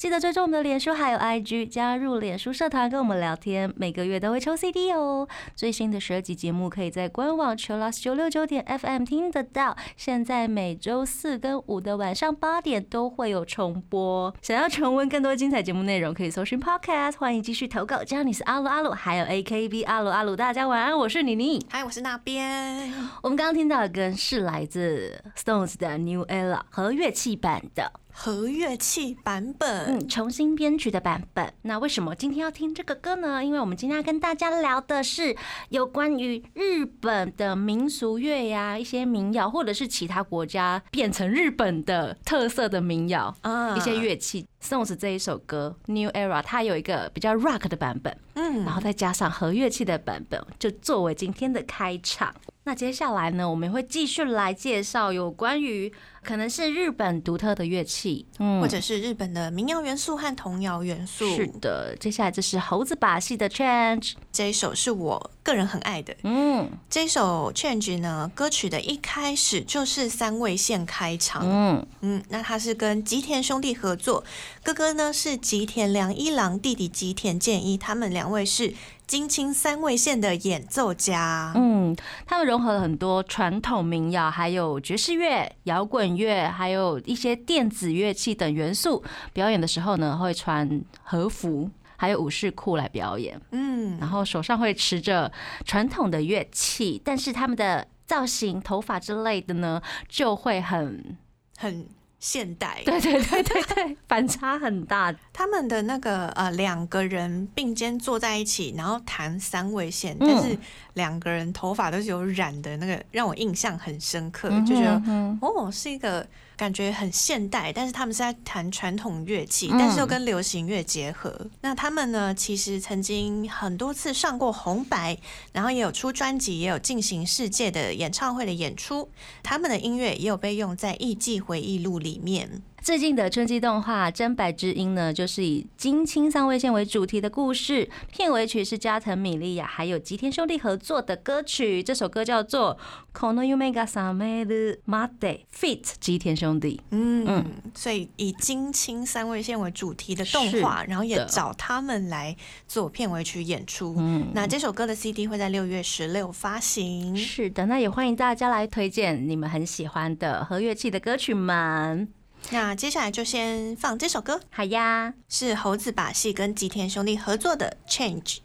记得追踪我们的脸书还有 IG，加入脸书社团跟我们聊天，每个月都会抽 CD 哦。最新的十二集节目可以在官网 Chill Lost 九六九点 FM 听得到。现在每周四跟五的晚上八点都会有重播。想要重温更多精彩节目内容，可以搜寻 Podcast。欢迎继续投稿，只要你是阿鲁阿鲁，还有 AKB 阿鲁阿鲁，大家晚安，我是妮妮。嗨，我是那边。我们刚刚听到的歌是来自 Stones 的 New Era 和乐器版的，和乐器版本，嗯，重新编曲的版本。那为什么今天要听这个歌呢？因为我们今天要跟大家聊的是有关于日本的民俗乐呀，一些民谣，或者是其他国家变成日本的特色的民谣啊一些乐器。Stones 这一首歌 New Era 它有一个比较 rock 的版本，嗯然后再加上和乐器的版本，就作为今天的开场。那接下来呢，我们会继续来介绍有关于可能是日本独特的乐器，嗯或者是日本的民谣元素和童谣元素。是的。接下来这是猴子把戏的 Change，这一首是我个人很爱的。嗯这一首 Change 呢，歌曲的一开始就是三位线开场。嗯，嗯，那它是跟吉田兄弟合作，哥哥呢是吉田良一郎，弟弟吉田健一，他们两位是金青三位线的演奏家。嗯，他们融合了很多传统民谣，还有爵士乐、摇滚乐，还有一些电子乐器等元素。表演的时候呢，会穿和服，还有武士裤来表演。嗯，然后手上会持着传统的乐器，但是他们的造型、头发之类的呢，就会很，很现代。对对对对对，反差很大。他们的那个呃两个人并肩坐在一起，然后弹三位线，嗯但是两个人头发都是有染的，那个让我印象很深刻，嗯就觉得哼哦是一个感觉很现代，但是他们是在弹传统乐器，嗯但是又跟流行乐结合。那他们呢，其实曾经很多次上过红白，然后也有出专辑，也有进行世界的演唱会的演出。他们的音乐也有被用在《艺伎回忆录》里面。最近的春季动画《真白之音》呢，就是以金青三位线为主题的故事，片尾曲是加藤米莉亚还有吉田兄弟合作的歌曲，这首歌叫做《Kono Yume ga Sameru Mate》，feat 吉田兄弟。嗯嗯，所以以金青三位线为主题的动画，然后也找他们来做片尾曲演出。嗯，那这首歌的 CD 会在六月十六发行。是的，那也欢迎大家来推荐你们很喜欢的和乐器的歌曲们。那接下来就先放这首歌，好呀，是猴子把戏跟吉田兄弟合作的《Change》。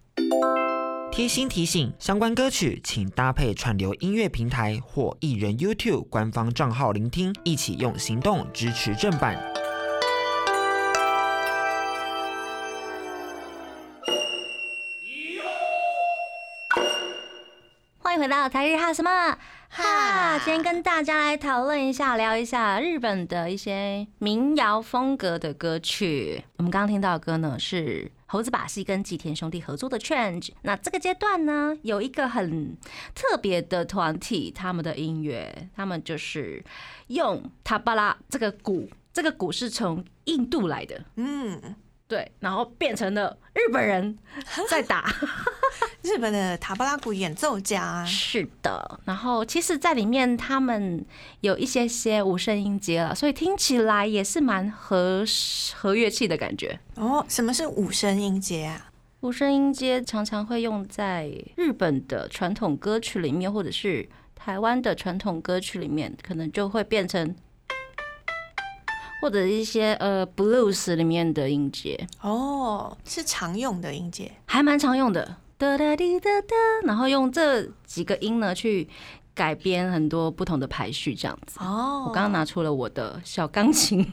贴心提醒：相关歌曲请搭配串流音乐平台或艺人 YouTube 官方账号聆听，一起用行动支持正版。欢迎回到台日哈什么哈？今天跟大家来讨论一下，聊一下日本的一些民谣风格的歌曲。我们刚刚听到的歌呢是猴子把戏跟吉田兄弟合作的《Change》。那这个阶段呢，有一个很特别的团体，他们的音乐，他们就是用塔巴拉这个鼓，这个鼓是从印度来的，嗯，对，然后变成了日本人在打。日本的塔巴拉鼓演奏家。是的，然后其实，在里面他们有一些些无声音阶了，所以听起来也是蛮和和乐器的感觉。哦，什么是五声音阶啊？五声音阶常常会用在日本的传统歌曲里面，或者是台湾的传统歌曲里面，可能就会变成。或者一些呃 blues 里面的音节，哦，是常用的音节。还蛮常用的，哒哒滴哒哒，然后用这几个音呢去改编很多不同的排序，这样子。哦，我刚刚拿出了我的小钢琴，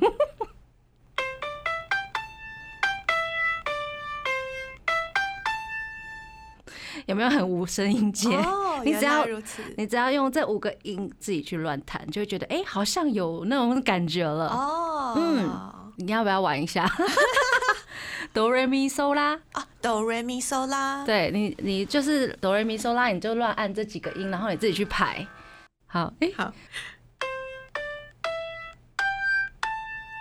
有没有很无声音阶？哦，原 你只要。你只要用这五个音自己去乱弹，就会觉得哎、好像有那种感觉了。哦，嗯你要不要玩一下？哆瑞咪嗦啦，啊，哆瑞咪嗦啦。对你，你就是哆瑞咪嗦啦，你就乱按这几个音，然后你自己去排。好，哎、好，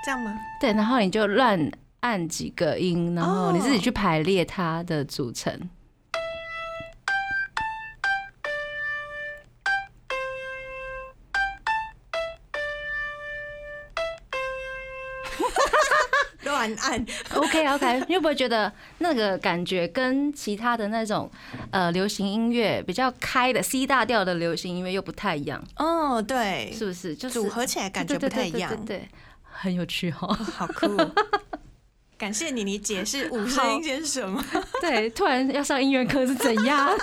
这样吗？对，然后你就乱按几个音，然后你自己去排列它的组成。乱按，OK OK，你会不会觉得那个感觉跟其他的那种呃流行音乐比较开的 C 大调的流行音乐又不太一样？哦，对，是不是？就是组合起来感觉不太一样对很有趣哦。好酷。感谢你，你解释五声音阶是什么。对，突然要上音乐课是怎样？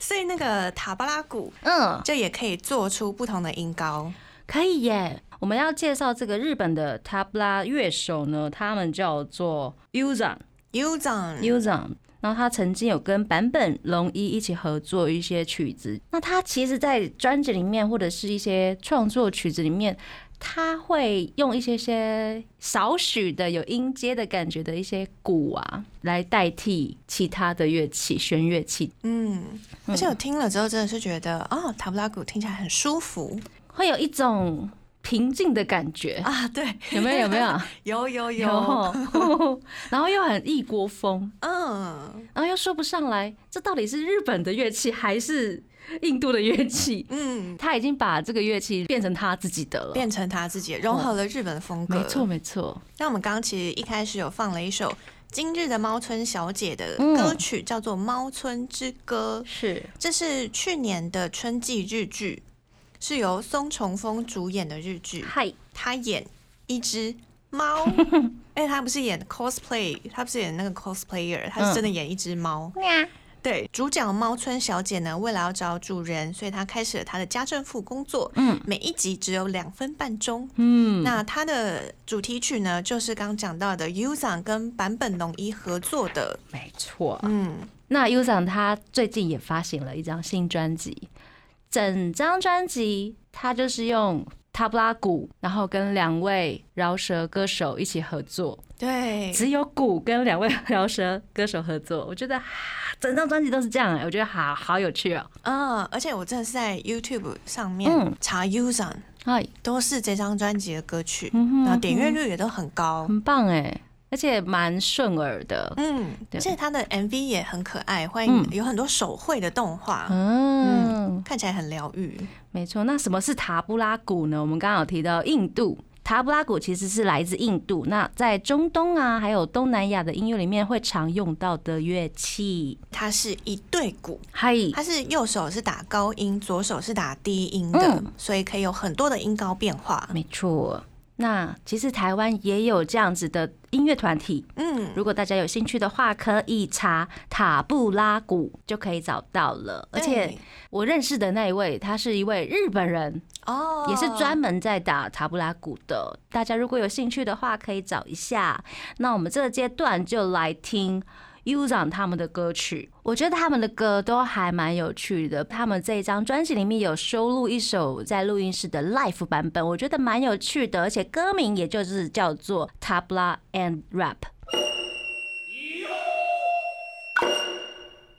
所以那个塔巴拉鼓，嗯，就也可以做出不同的音高。可以耶。我们要介绍这个日本的塔布拉乐手呢，他们叫做 Uzan Uzan，Uzan。然后他曾经有跟坂本龙一一起合作一些曲子。那他其实，在专辑里面或者是一些创作曲子里面，他会用一些些少许的有音阶的感觉的一些鼓啊，来代替其他的乐器弦乐器，嗯，而且我听了之后真的是觉得，哦，塔布拉鼓听起来很舒服会有一种平静的感觉。啊。对，有没有？有没有？有 有有，有，然后又很异国风，嗯然后又说不上来，这到底是日本的乐器还是印度的乐器？嗯，他已经把这个乐器变成他自己的了。变成他自己融合了日本的风格。没错，。没错。那我们刚刚其实一开始有放了一首今日的猫村小姐的嗯歌曲，叫做《猫村之歌》。是这是去年的春季日剧，是由松重丰主演的日剧。嗨，他演一只猫，而且他不是演 cosplay，他不是演那个 cosplayer，他是真的演一只猫。对，主角猫村小姐呢，为了要找主人，所以她开始了她的家政妇工作。嗯每一集只有两分半钟。嗯，那它的主题曲呢，就是刚讲到的 Uzan 跟坂本龙一合作的。没错。嗯，那 U 长他最近也发行了一张新专辑，整张专辑他就是用塔布拉鼓，然后跟两位饶舌歌手一起合作，对，只有鼓跟两位饶舌歌手合作，我觉得啊整张专辑都是这样、欸，我觉得好好有趣哦、嗯，而且我真的是在 YouTube 上面嗯。查哎，都是这张专辑的歌曲，嗯哼然后点阅率也都很高。很棒哎、而且蛮顺耳的，嗯，而且它的 MV 也很可爱，欢迎嗯有很多手绘的动画，嗯，看起来很疗愈。没错。那什么是塔布拉鼓呢？我们刚刚有提到印度。塔布拉鼓其实是来自印度，那在中东啊，还有东南亚的音乐里面会常用到的乐器。它是一对鼓，嗨，它是右手是打高音，左手是打低音的，嗯所以可以有很多的音高变化。没错。那其实台湾也有这样子的音乐团体，嗯，如果大家有兴趣的话，可以查塔布拉鼓就可以找到了。而且我认识的那一位，他是一位日本人，哦，也是专门在打塔布拉鼓的。大家如果有兴趣的话，可以找一下。那我们这个阶段就来听 U 长他们的歌曲，我觉得他们的歌都还蛮有趣的。他们这一张专辑里面有收录一首在录音室的 Live 版本，我觉得蛮有趣的，而且歌名也就是叫做 Tabla and Rap。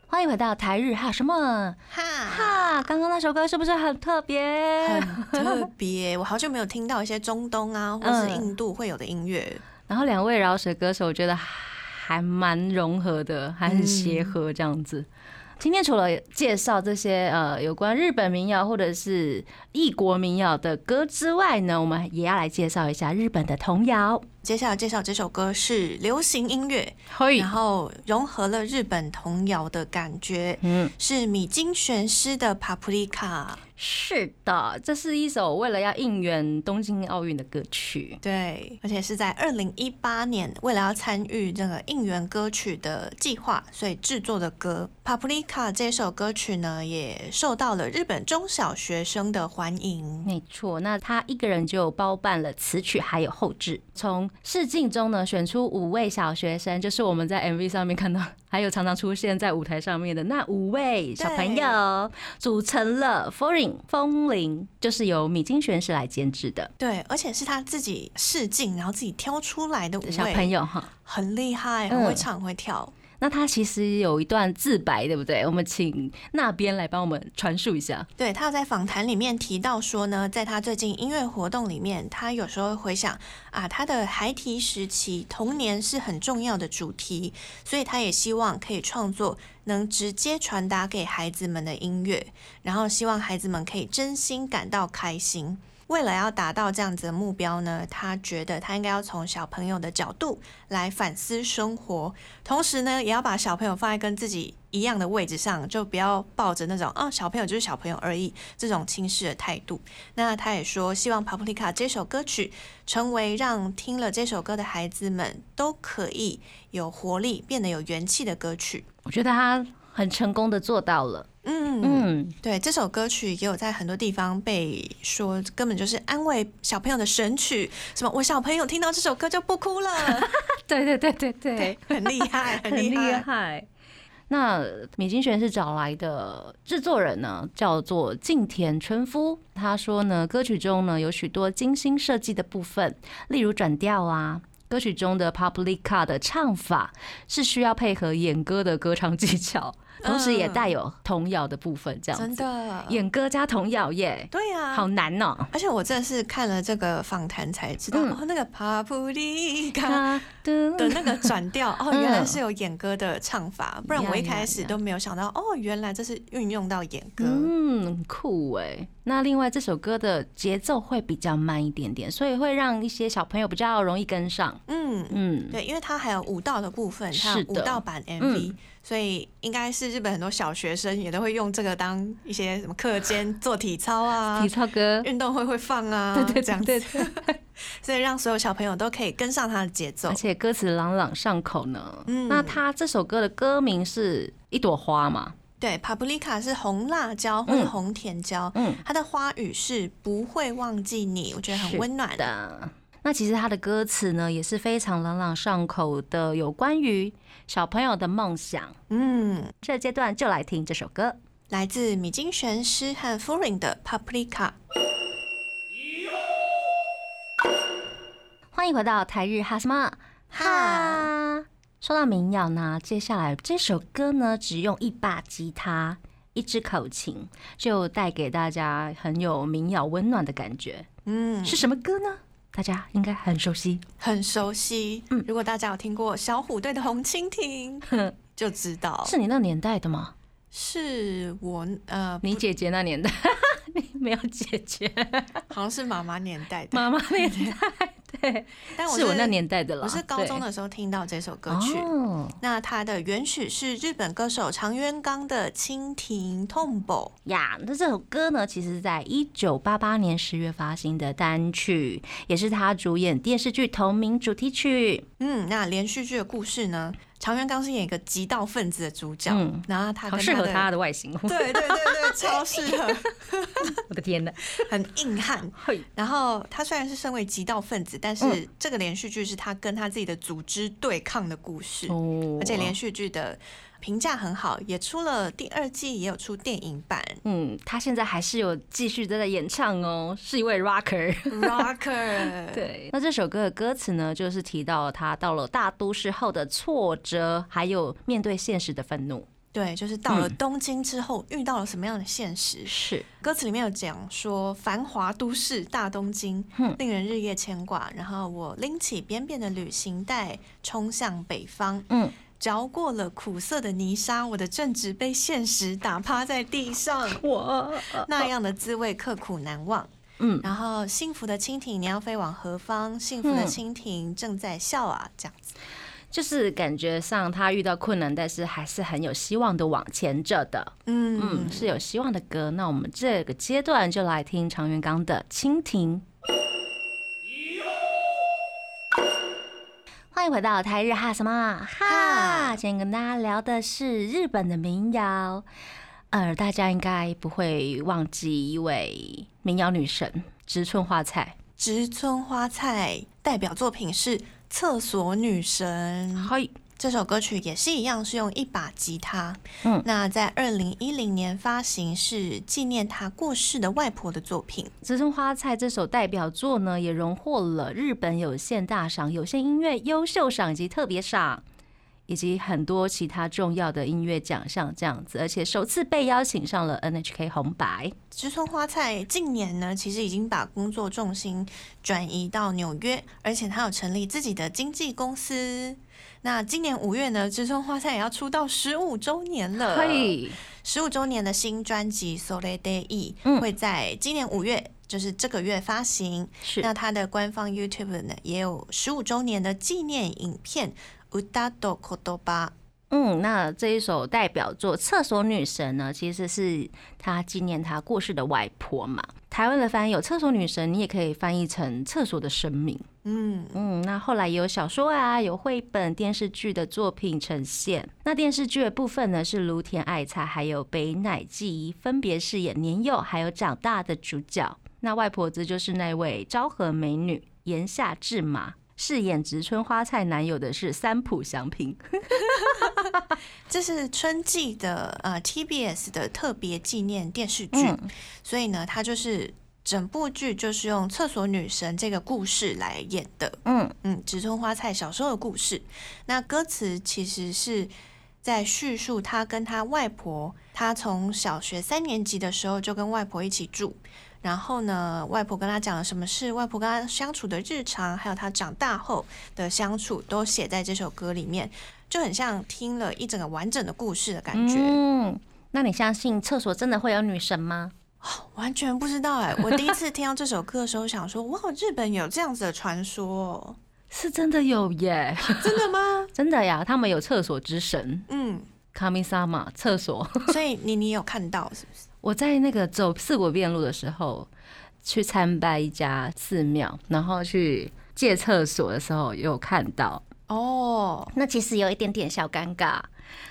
欢迎回到台日哈什么哈，哈？刚刚那首歌是不是很特别？很特别。我好久没有听到一些中东啊，或是嗯印度会有的音乐。然后两位饶舌歌手，我觉得还蛮融合的，还很协和这样子。今天除了介绍这些呃有关日本民谣或者是异国民谣的歌之外呢，我们也要来介绍一下日本的童谣。接下来介绍这首歌是流行音乐，然后融合了日本童谣的感觉，嗯，是米津玄师的《Paprika》。是的，这是一首为了要应援东京奥运的歌曲。对，而且是在二零一八年，为了要参与这个应援歌曲的计划，所以制作的歌《Paprika》这首歌曲呢，也受到了日本中小学生的欢迎。没错，那他一个人就包办了词曲还有后制，从试镜中呢选出五位小学生，就是我们在 MV 上面看到，还有常常出现在舞台上面的那五位小朋友，组成了 Foreign 风铃，就是由米津玄师来监制的对，而且是他自己试镜，然后自己挑出来的五位小朋，友哈。很厉害，嗯很会唱，很会跳。那他其实有一段自白，对不对？我们请那边来帮我们传述一下。对他在访谈里面提到说呢，在他最近音乐活动里面，他有时候会回想啊，他的孩提时期童年是很重要的主题，所以他也希望可以创作能直接传达给孩子们的音乐，然后希望孩子们可以真心感到开心。为了要达到这样子的目标呢，他觉得他应该要从小朋友的角度来反思生活，同时呢，也要把小朋友放在跟自己一样的位置上，就不要抱着那种哦，小朋友就是小朋友而已这种轻视的态度。那他也说，希望《Paprika》这首歌曲成为让听了这首歌的孩子们都可以有活力、变得有元气的歌曲。我觉得他很成功的做到了。嗯嗯，嗯，对，这首歌曲也有在很多地方被说根本就是安慰小朋友的神曲，什么我小朋友听到这首歌就不哭了，对对对对对对，很厉害，很厉害。那米津玄是找来的制作人呢，叫做近田春夫。他说呢，歌曲中呢有许多精心设计的部分，例如转调啊。歌曲中的 Publica 的唱法是需要配合演歌的歌唱技巧，同时也带有童谣的部分，这样真子。的，演歌加童谣耶，对呀、好难哦、而且我真的是看了这个访谈才知道，嗯。哦，那个帕布利卡的的那个转调，哦，嗯原来是有演歌的唱法，不然我一开始都没有想到，哦，原来这是运用到演歌。嗯，酷哎。那另外这首歌的节奏会比较慢一点点，所以会让一些小朋友比较容易跟上。嗯嗯，对，因为它还有舞蹈的部分，是的。舞蹈版 MV，、嗯所以应该是日本很多小学生也都会用这个当一些什么课间 做体操啊体、操歌，运动会会放啊，对对这样对子，对，所以让所有小朋友都可以跟上它的节奏而。且歌词朗朗上口呢。嗯那他这首歌的歌名是一朵花嘛？对，paprika 是红辣椒或者嗯红甜椒，嗯，它的花语是不会忘记你，我觉得很温暖的。那其实他的歌词呢也是非常朗朗上口的，有关于小朋友的梦想。嗯，这个阶段就来听这首歌。来自米津玄师和 Furin 的 paprika。欢迎回到台日哈什么哈。说到民谣呢，接下来这首歌呢，只用一把吉他、一支口琴，就带给大家很有民谣温暖的感觉。嗯，是什么歌呢？大家应该很熟悉。很熟悉。嗯如果大家有听过小虎队的《红蜻蜓》，就知道是你那年代的吗？是我呃，你姐姐那年代？你没有姐姐，好像是妈妈年代的，妈妈年代，对，但我是我那年代的了。我是高中的时候听到这首歌曲。哦那它的原曲是日本歌手长渊刚的《蜻蜓 Tombo》。呀，那这首歌呢，其实在一九八八年十月发行的单曲，也是他主演电视剧同名主题曲。嗯，那连续剧的故事呢，长渊刚是演一个极道分子的主角，嗯然后他好适合他的外形，对对对对，超适合，我的天呐！很硬汉。然后他虽然是身为极道分子，但是嗯这个连续剧是他跟他自己的组织对抗的故事，哦而且连续剧的评价很好，也出了第二季，也有出电影版。嗯，他现在还是有继续在在演唱哦，是一位 rocker。Rocker，，对，那这首歌的歌词呢，就是提到他到了大都市后的挫折，还有面对现实的愤怒。对，就是到了嗯东京之后遇到了什么样的现实？是，歌词里面有讲说，繁华都市大东京嗯令人日夜牵挂。然后我拎起扁扁的旅行袋，冲向北方。嗯，嚼过了苦涩的泥沙，我的正直被现实打趴在地上，我，那样的滋味刻苦难忘。嗯，然后幸福的蜻蜓，你要飞往何方？幸福的嗯蜻蜓正在笑啊，这样子。就是感觉上他遇到困难，但是还是很有希望的往前着的。嗯嗯，是有希望的歌。那我们这个阶段就来听常元刚的《蜻蜓》。迎回到台日哈什么哈？今天跟大家聊的是日本的民谣。呃，大家应该不会忘记一位民谣女神植村花菜。植村花菜代表作品是《厕所女神》。嗨，这首歌曲也是一样，是用一把吉他。嗯那在二零一零年发行，是纪念他过世的外婆的作品。植村花菜这首代表作呢，也荣获了日本有线大赏有线音乐优秀赏以及特别赏。以及很多其他重要的音乐奖项这样子，而且首次被邀请上了 NHK 红白。植村花菜近年呢，其实已经把工作重心转移到纽约，而且他有成立自己的经纪公司。那今年五月呢，植村花菜也要出道十五周年了。嘿，十五周年的新专辑《Sole Day E 嗯》会在今年五月，就是这个月发行。是那它的官方 YouTube 呢，也有十五周年的纪念影片《Uda do Kodoba》。嗯，那这一首代表作《厕所女神》呢，其实是她纪念她过世的外婆嘛。台湾的翻译有“厕所女神”，你也可以翻译成“厕所的生命”。嗯，嗯，那后来也有小说啊，有绘本、电视剧的作品呈现。那电视剧的部分呢，是芦田爱菜还有北乃纪一分别饰演年幼还有长大的主角。那外婆子就是那位昭和美女岩下智马，饰演植村花菜男友的是三浦祥平。这是春季的呃 TBS 的特别纪念电视剧，嗯所以呢，它就是整部剧就是用厕所女神这个故事来演的。嗯，嗯，植村花菜小时候的故事。那歌词其实是在叙述他跟他外婆，他从小学三年级的时候就跟外婆一起住。然后呢，外婆跟他讲了什么事，外婆跟他相处的日常，还有他长大后的相处，都写在这首歌里面，就很像听了一整个完整的故事的感觉。嗯，那你相信厕所真的会有女神吗？完全不知道哎、我第一次听到这首歌的时候，想说哇，日本有这样子的传说哦，是真的有耶，真的吗？真的呀，他们有厕所之神嗯，卡米萨玛厕所。所以你你有看到是不是？我在那个走四国遍路的时候，去参拜一家寺庙，然后去借厕所的时候有看到，哦，那其实有一点点小尴尬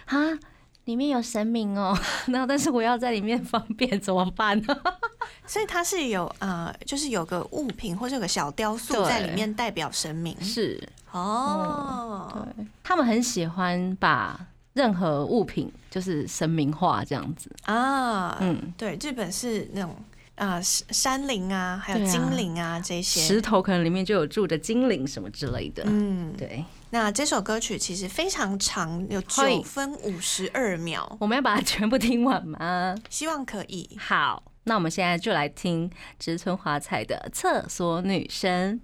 哈，里面有神明哦，然后但是我要在里面 方便怎么办呢？所以它是有呃，就是有个物品或者有个小雕塑在里面代表神明是，哦。对，他们很喜欢把任何物品就是神明化这样子，啊，嗯，对，日本是那种啊山山灵啊，还有精灵啊这些石。头可能里面就有住着精灵什么之类的，嗯，对，那这首歌曲其实非常长，有嘿九分五十二秒，我们要把它全部听完吗？希望可以。好，那我们现在就来听植村华彩的《厕所女生》。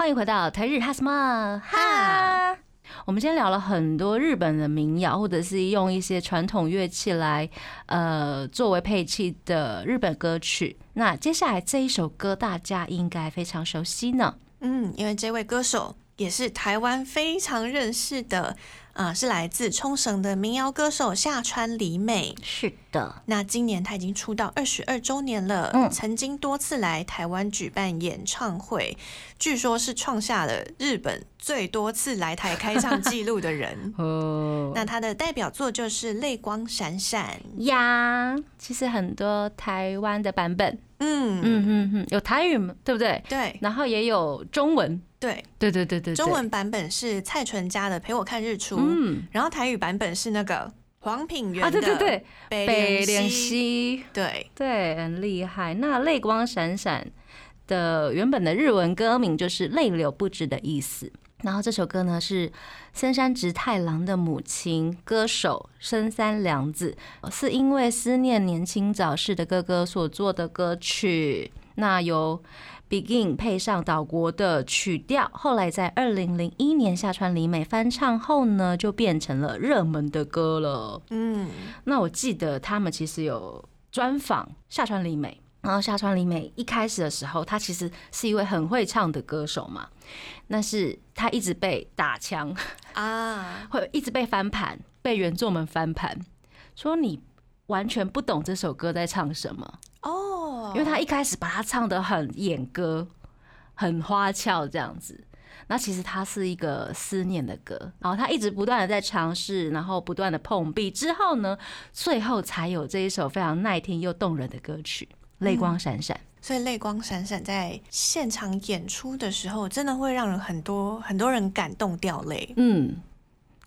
欢迎回到台日哈什么哈。我们今天聊了很多日本的民谣，或者是用一些传统乐器来呃作为配器的日本歌曲。那接下来这一首歌大家应该非常熟悉呢。嗯，因为这位歌手也是台湾非常认识的，呃，是来自冲绳的民谣歌手下川里美。是的，那今年他已经出道二十二周年了，嗯曾经多次来台湾举办演唱会，据说是创下了日本最多次来台开唱记录的人。哦，那他的代表作就是《泪光闪闪》。呀，其实很多台湾的版本，嗯嗯嗯嗯，有台语嘛对不对？对然后也有中文，对对对对，对中，文版本是蔡淳佳的《陪我看日出》，嗯然后台语版本是那个黄品源啊，对对对，北北莲莲西，对，对，很厉害。那泪光闪闪的原本的日文歌名就是泪流不止的意思。然后这首歌呢是森山直太郎的母亲歌手深山良子，是因为思念年轻早逝的哥哥所做的歌曲。那由 Begin 配上岛国的曲调，后来在二零零一年下川里美翻唱后呢，就变成了热门的歌了。嗯，那我记得他们其实有专访下川里美，然后下川里美一开始的时候，她其实是一位很会唱的歌手嘛，但是她一直被打枪，啊，会一直被翻盘，被原作们翻盘，说你完全不懂这首歌在唱什么，哦，因为他一开始把他唱的很演歌，很花俏这样子。那其实它是一个思念的歌，然后他一直不断的在尝试，然后不断的碰壁，之后呢，最后才有这一首非常耐听又动人的歌曲《泪光闪闪》。所以泪光闪闪在现场演出的时候，真的会让人很多很多人感动掉泪。嗯，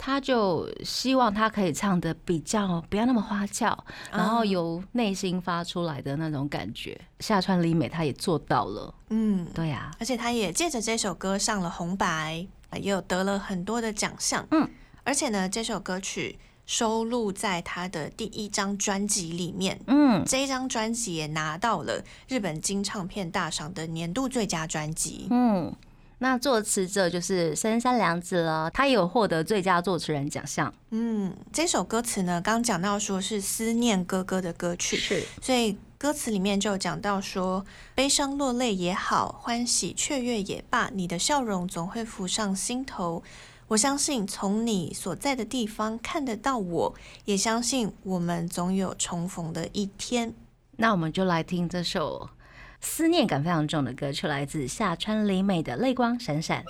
他就希望他可以唱的比较不要那么花俏，然后嗯由内心发出来的那种感觉。下川里美她也做到了，嗯，对呀、而且他也借着这首歌上了红白，也有得了很多的奖项。嗯，而且呢，这首歌曲收录在他的第一张专辑里面。嗯，这一张专辑也拿到了日本金唱片大赏的年度最佳专辑。嗯，那作词者就是深山良子了，他也有获得最佳作词人奖项。嗯，这首歌词呢，刚讲到说是思念哥哥的歌曲，是，所以歌词里面就有讲到说，悲伤落泪也好，欢喜雀跃也罢，你的笑容总会浮上心头。我相信从你所在的地方看得到我，也相信我们总有重逢的一天。那我们就来听这首思念感非常重的歌曲，来自下川里美的《泪光闪闪》。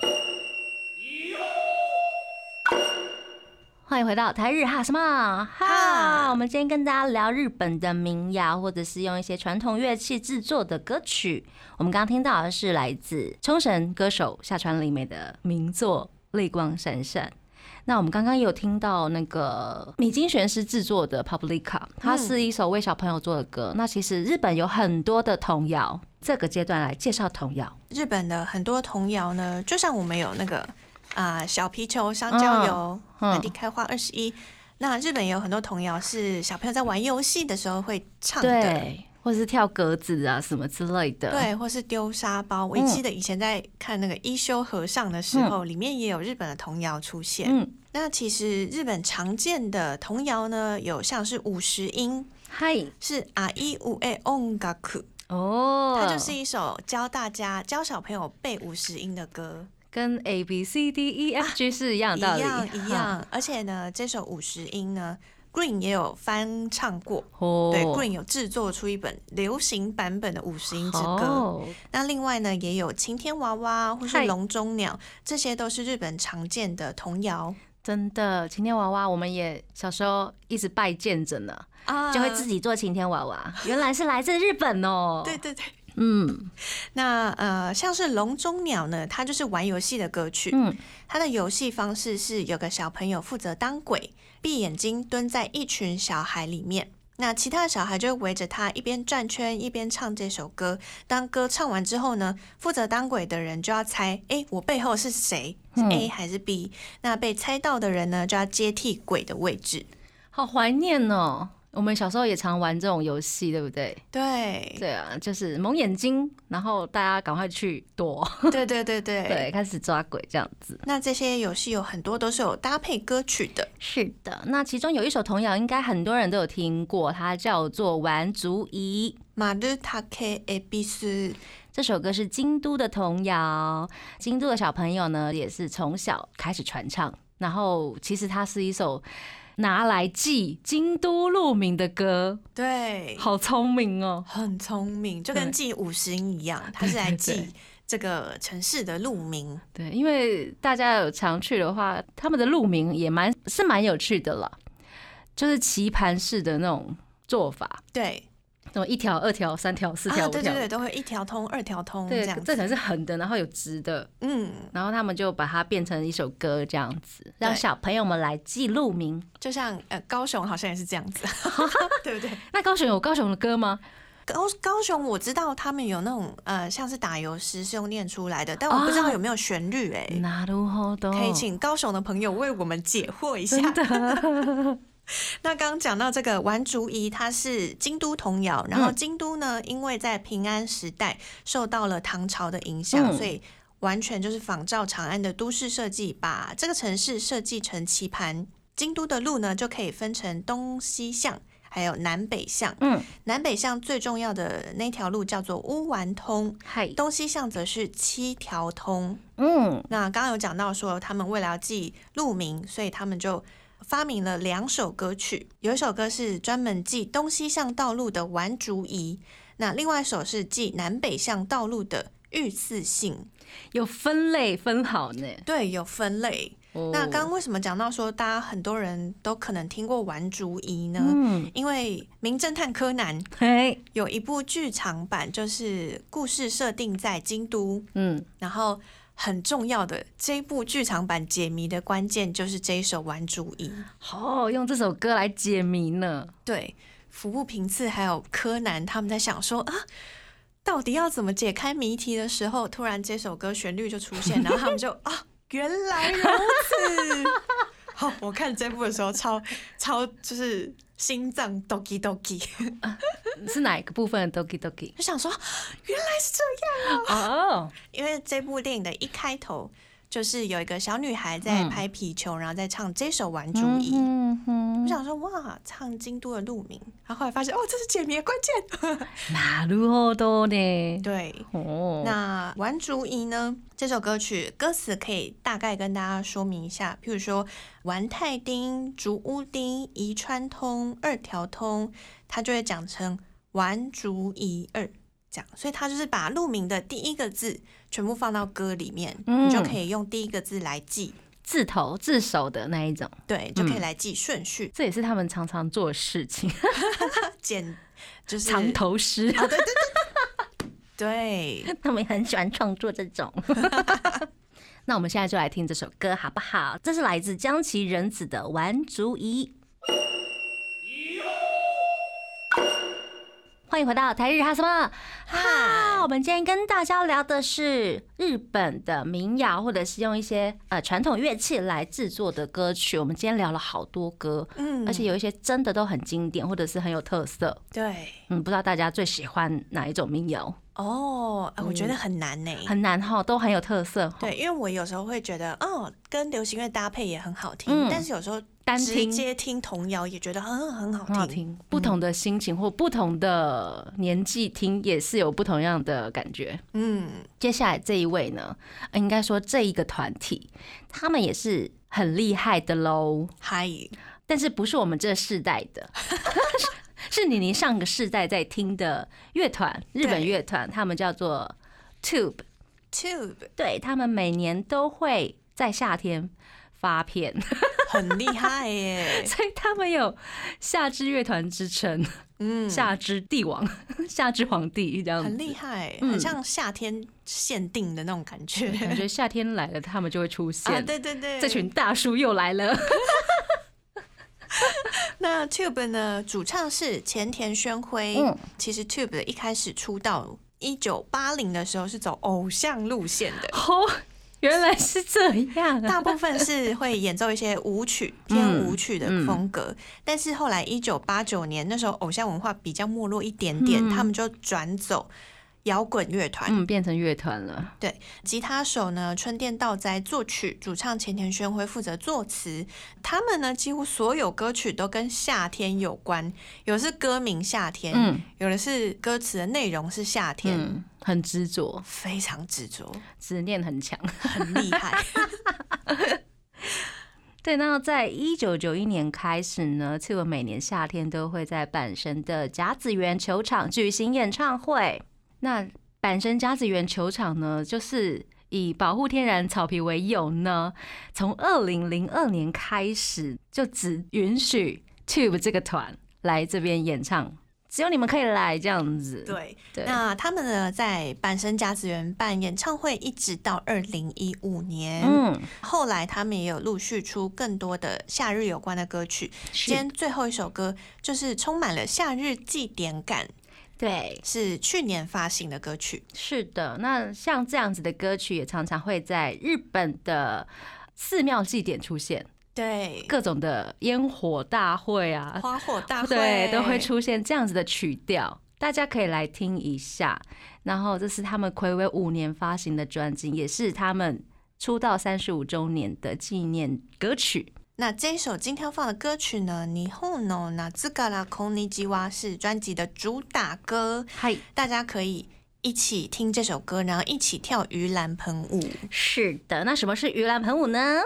欢迎回到台日哈什么哈？哈我们今天跟大家聊日本的民谣，或者是用一些传统乐器制作的歌曲。我们刚刚听到的是来自冲绳歌手下川里美的名作《泪光闪闪》。那我们刚刚也有听到那个米津玄师制作的《Publica》，它是一首为小朋友做的歌。那其实日本有很多的童谣，这个阶段来介绍童谣。日本的很多童谣呢，就像我们有那个啊、小皮球、香蕉油、嗯满地开花二十一。那日本也有很多童谣是小朋友在玩游戏的时候会唱的，对，或者是跳格子啊什么之类的。，对，或是丢沙包。我嗯记得以前在看那个一休和尚的时候，里面也有日本的童谣出现。嗯，那其实日本常见的童谣呢，有像是五十音，嗨，是啊一五诶音楽，哦，它就是一首教大家教小朋友背五十音的歌。跟 A B C D E F G 是一样道理，样一样。而且呢，这首五十音呢，Green 也有翻唱过。哦，对，Green 有制作出一本流行版本的五十音之歌。哦那另外呢，也有晴天娃娃或是嗨笼中鸟，这些都是日本常见的童谣真的，晴天娃娃，我们也小时候一直拜见着呢，啊就会自己做晴天娃娃，原来是来自日本哦。对，对对。嗯那呃，像是笼中鸟呢，它就是玩游戏的歌曲。嗯，它的游戏方式是有个小朋友负责当鬼，闭眼睛蹲在一群小孩里面。那其他的小孩就会围着他一边转圈一边唱这首歌。当歌唱完之后呢，负责当鬼的人就要猜，哎，我背后是谁？是嗯 A 还是 B？、那被猜到的人呢，就要接替鬼的位置。好怀念哦。我们小时候也常玩这种游戏，对不对？对，对啊，就是蒙眼睛，然后大家赶快去躲，对对对对 对，开始抓鬼这样子。那这些游戏有很多都是有搭配歌曲的。是的，那其中有一首童谣，应该很多人都有听过，它叫做《玩足仪》。马日塔 K A B 斯，这首歌是京都的童谣，京都的小朋友呢也是从小开始传唱。然后其实它是一首拿来记京都路名的歌，对，好聪明哦。很聪明，就跟记五十音一样，它是来记这个城市的路名。对，因为大家有常去的话，他们的路名也蛮是蛮有趣的啦，就是棋盘式的那种做法，对，那么一条、二条、三条、四条、啊，五条。对对对，都会一条通、二条通这对，样子。这可能是横的，然后有直的，嗯，然后他们就把它变成一首歌这样子，让小朋友们来记路名。就像呃高雄好像也是这样子，对不对？那高雄有高雄的歌吗？高高雄我知道他们有那种呃像是打油诗是用念出来的，但我不知道有没有旋律哎、可以请高雄的朋友为我们解惑一下。那刚刚讲到这个玩竹仪，它是京都童谣，然后嗯京都呢，因为在平安时代受到了唐朝的影响，嗯所以完全就是仿照长安的都市设计，把这个城市设计成棋盘。京都的路呢，就可以分成东西向，还有南北向。嗯，南北向最重要的那条路叫做乌丸通，东西向则是七条通。嗯，那刚刚有讲到说，他们为了要记路名，所以他们就发明了两首歌曲。有一首歌是专门记东西向道路的玩竹仪，那另外一首是记南北向道路的御赐信。有分类分好呢。对，有分类。哦那刚刚为什么讲到说，大家很多人都可能听过玩竹仪呢？嗯，因为《名侦探柯南》嘿，有一部剧场版，就是故事设定在京都，嗯，然后很重要的这一部剧场版解谜的关键就是这一首《玩主意》。哦，用这首歌来解谜呢。对，服部平次还有柯南他们在想说啊，到底要怎么解开谜题的时候，突然这首歌旋律就出现，然后他们就啊，原来如此。好，我看这部的时候超超就是心脏 doki doki，是哪一个部分的 Doki Doki？就想说原来是这样啊，哦，因为这部电影的一开头。就是有一个小女孩在嗯拍皮球，然后在唱这首《玩主一》嗯哼我想说哇，唱京都的鹿鸣，然后后来发现哦，这是解谜的关键。なるほどね。对，哦，那《玩竹一》呢？这首歌曲歌词可以大概跟大家说明一下，譬如说“玩太丁”“竹屋丁”“宜川通”“二条通”，它就会讲成“玩竹一二” 这样，所以他就是把路名的第一个字全部放到歌里面，嗯你就可以用第一个字来记，字头字首的那一种，对，就可以嗯来记顺序，这也是他们常常做的事情。简就是藏头诗，啊，对对对对对，他们很喜欢创作这种。那我们现在就来听这首歌好不好？这是来自江崎仁子的《玩竹一》。欢迎回到台日哈什么哈？我们今天跟大家聊的是日本的民谣，或者是用一些呃传统乐器来制作的歌曲。我们今天聊了好多歌，嗯而且有一些真的都很经典，或者是很有特色。对。嗯，不知道大家最喜欢哪一种民谣？哦，啊我觉得很难呢、很难哈，都很有特色哈。对，因为我有时候会觉得，哦，跟流行乐搭配也很好听，嗯但是有时候直单听接听童谣也觉得很很好听。好听，不同的心情或不同的年纪听也是有不同样的感觉。嗯，接下来这一位呢，呃应该说这一个团体，他们也是很厉害的喽，嗨。但是不是我们这世代的，是你你上个世代在听的乐团，日本乐团，他们叫做 Tube，，Tube 对他们每年都会在夏天发片，很厉害耶，所以他们有夏之乐团之称。嗯，夏之帝王、夏之皇帝这样子，很厉害，嗯很像夏天限定的那种感觉。感觉夏天来了，他们就会出现。啊，对对对，这群大叔又来了。那 Tube 呢，主唱是前田宣辉。嗯其实 Tube 一开始出道，一九八零的时候是走偶像路线的。哦，原来是这样啊！大部分是会演奏一些舞曲，偏舞曲的风格。但是后来一九八九年那时候，偶像文化比较没落一点点，嗯他们就转走摇滚乐团。嗯，变成乐团了。对，吉他手呢春电道哉作曲，主唱前田宣辉负责作词。他们呢几乎所有歌曲都跟夏天有关，有的是歌名夏天，嗯有的是歌词的内容是夏天，嗯，很执着，非常执着，执念很强。很厉害。对，那在一九九一年开始呢，Tube 每年夏天都会在阪神的甲子园球场举行演唱会。那阪神甲子园球场呢，就是以保护天然草皮为由呢，从二零零二年开始就只允许 Tube 这个团来这边演唱，只有你们可以来这样子。对，对，那他们呢在阪神甲子园办演唱会，一直到二零一五年。嗯，后来他们也有陆续出更多的夏日有关的歌曲。今，天最后一首歌就是充满了夏日祭典感，对，是去年发行的歌曲。是的。那像这样子的歌曲，也常常会在日本的寺庙祭典出现，对，各种的烟火大会啊，花火大会对，都会。出现这样子的曲调，大家可以来听一下。然后这是他们暌违五年发行的专辑，也是他们出道三十五周年的纪念歌曲。那这一首今天要放的歌曲呢，《霓虹の夏からこんにちは》是专辑的主打歌，嗨，大家可以一起听这首歌，然后一起跳盂兰盆舞。是的。那什么是盂兰盆舞呢？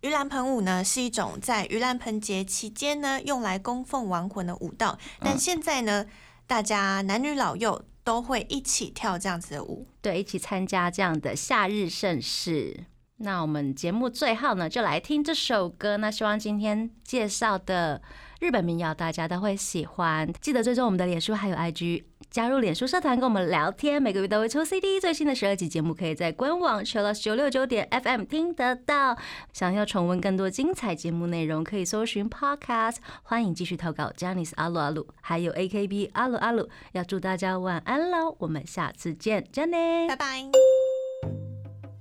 盂兰盆舞呢是一种在盂兰盆节期间呢用来供奉亡魂的舞蹈，但现在呢，大家男女老幼都会一起跳这样子的舞。对，一起参加这样的夏日盛事。 那我们节目最后呢，就来听这首歌。那希望今天介绍的日本民谣大家都会喜欢，记得追踪我们的脸书还有 IG，加入脸书社团跟我们聊天，每个月都会抽 CD，最新的十二集节目可以在官网 c h i l l o s 九六九点 FM 听得到。想要重温更多精彩节目内容，可以搜寻 Podcast。欢迎继续投稿 j a n i c e 阿鲁阿鲁，还有 AKB 阿鲁阿鲁。要祝大家晚安喽，我们下次见 j a n i c e 拜拜。